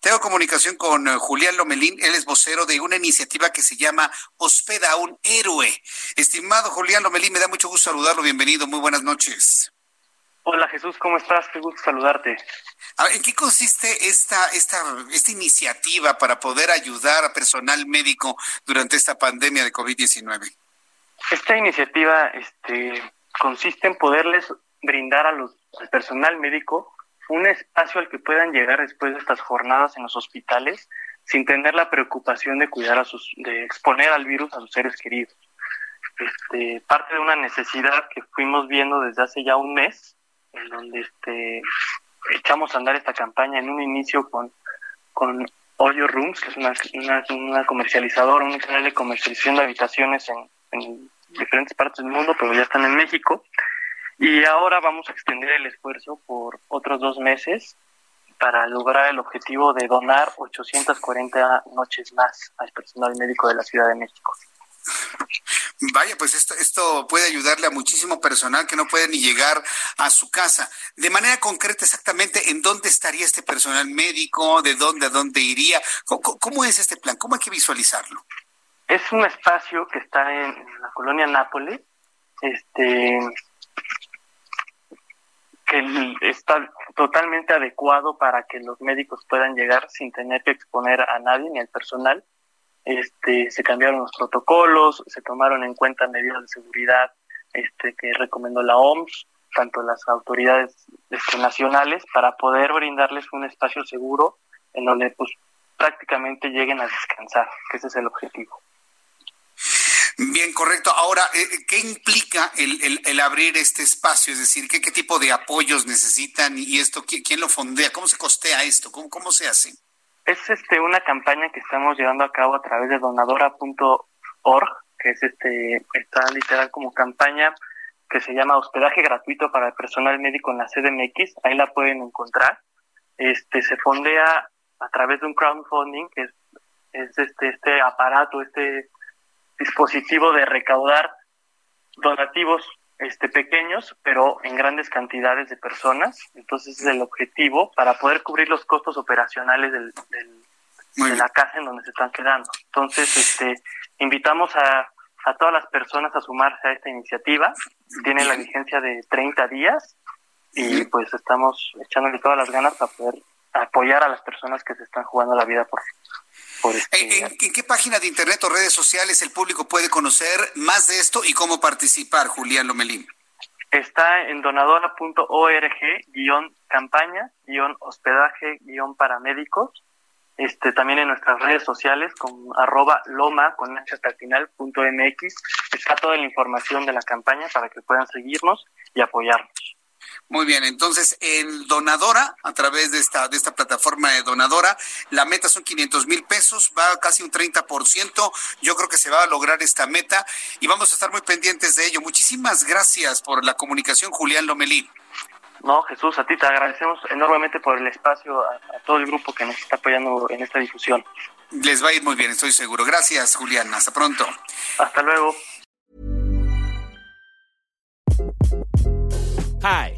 Tengo comunicación con eh, Julián Lomelín, él es vocero de una iniciativa que se llama Hospeda a un héroe. Estimado Julián Lomelín, me da mucho gusto saludarlo, bienvenido, muy buenas noches. Hola Jesús, ¿cómo estás? Qué gusto saludarte. A ver, ¿En qué consiste esta, esta, esta iniciativa para poder ayudar a personal médico durante esta pandemia de COVID-19? Esta iniciativa este, consiste en poderles brindar a los, al personal médico un espacio al que puedan llegar después de estas jornadas en los hospitales sin tener la preocupación de cuidar a sus, de exponer al virus a sus seres queridos. Este, parte de una necesidad que fuimos viendo desde hace ya un mes, en donde este, echamos a andar esta campaña en un inicio con, con Oyo Rooms, que es una, una, una comercializadora, un canal de comercialización de habitaciones en, en diferentes partes del mundo, pero ya están en México. Y ahora vamos a extender el esfuerzo por otros dos meses para lograr el objetivo de donar 840 noches más al personal médico de la Ciudad de México. Vaya, pues esto, esto puede ayudarle a muchísimo personal que no puede ni llegar a su casa. De manera concreta, exactamente, ¿en dónde estaría este personal médico? ¿De dónde a dónde iría? ¿Cómo, cómo es este plan? ¿Cómo hay que visualizarlo? Es un espacio que está en, en la colonia Nápoles, este, que está totalmente adecuado para que los médicos puedan llegar sin tener que exponer a nadie ni al personal. Este, se cambiaron los protocolos, se tomaron en cuenta medidas de seguridad este, que recomendó la OMS, tanto las autoridades este, nacionales, para poder brindarles un espacio seguro en donde pues prácticamente lleguen a descansar, que ese es el objetivo. Bien, correcto. Ahora, eh, ¿qué implica el, el- abrir este espacio? Es decir, ¿qué, qué tipo de apoyos necesitan y esto ¿qui- quién lo fondea? ¿Cómo se costea esto? ¿Cómo, cómo se hace? Es este una campaña que estamos llevando a cabo a través de donadora.org, que es este está literal como campaña que se llama hospedaje gratuito para el personal médico en la CDMX, ahí la pueden encontrar. Este se fondea a través de un crowdfunding, que es, es este este aparato, este dispositivo de recaudar donativos este pequeños, pero en grandes cantidades de personas. Entonces es el objetivo para poder cubrir los costos operacionales del, del- de la casa en donde se están quedando. Entonces, este, invitamos a, a todas las personas a sumarse a esta iniciativa. Tiene la vigencia de 30 días y pues estamos echándole todas las ganas para poder apoyar a las personas que se están jugando la vida por, ¿En, en- en qué página de internet o redes sociales el público puede conocer más de esto y cómo participar, Julián Lomelín? Está en donadora.org guion campaña guion hospedaje guion paramédicos. Este, también en nuestras redes sociales con arroba loma con h hasta el final punto mx está toda la información de la campaña para que puedan seguirnos y apoyarnos. Muy bien, entonces en Donadora, a través de esta, de esta plataforma de Donadora, la meta son 500 mil pesos, va casi un 30%. Yo creo que se va a lograr esta meta y vamos a estar muy pendientes de ello. Muchísimas gracias por la comunicación, Julián Lomelín. No, Jesús, a ti te agradecemos enormemente por el espacio, a, a todo el grupo que nos está apoyando en esta difusión. Les va a ir muy bien, estoy seguro. Gracias, Julián. Hasta pronto. Hasta luego. Hi,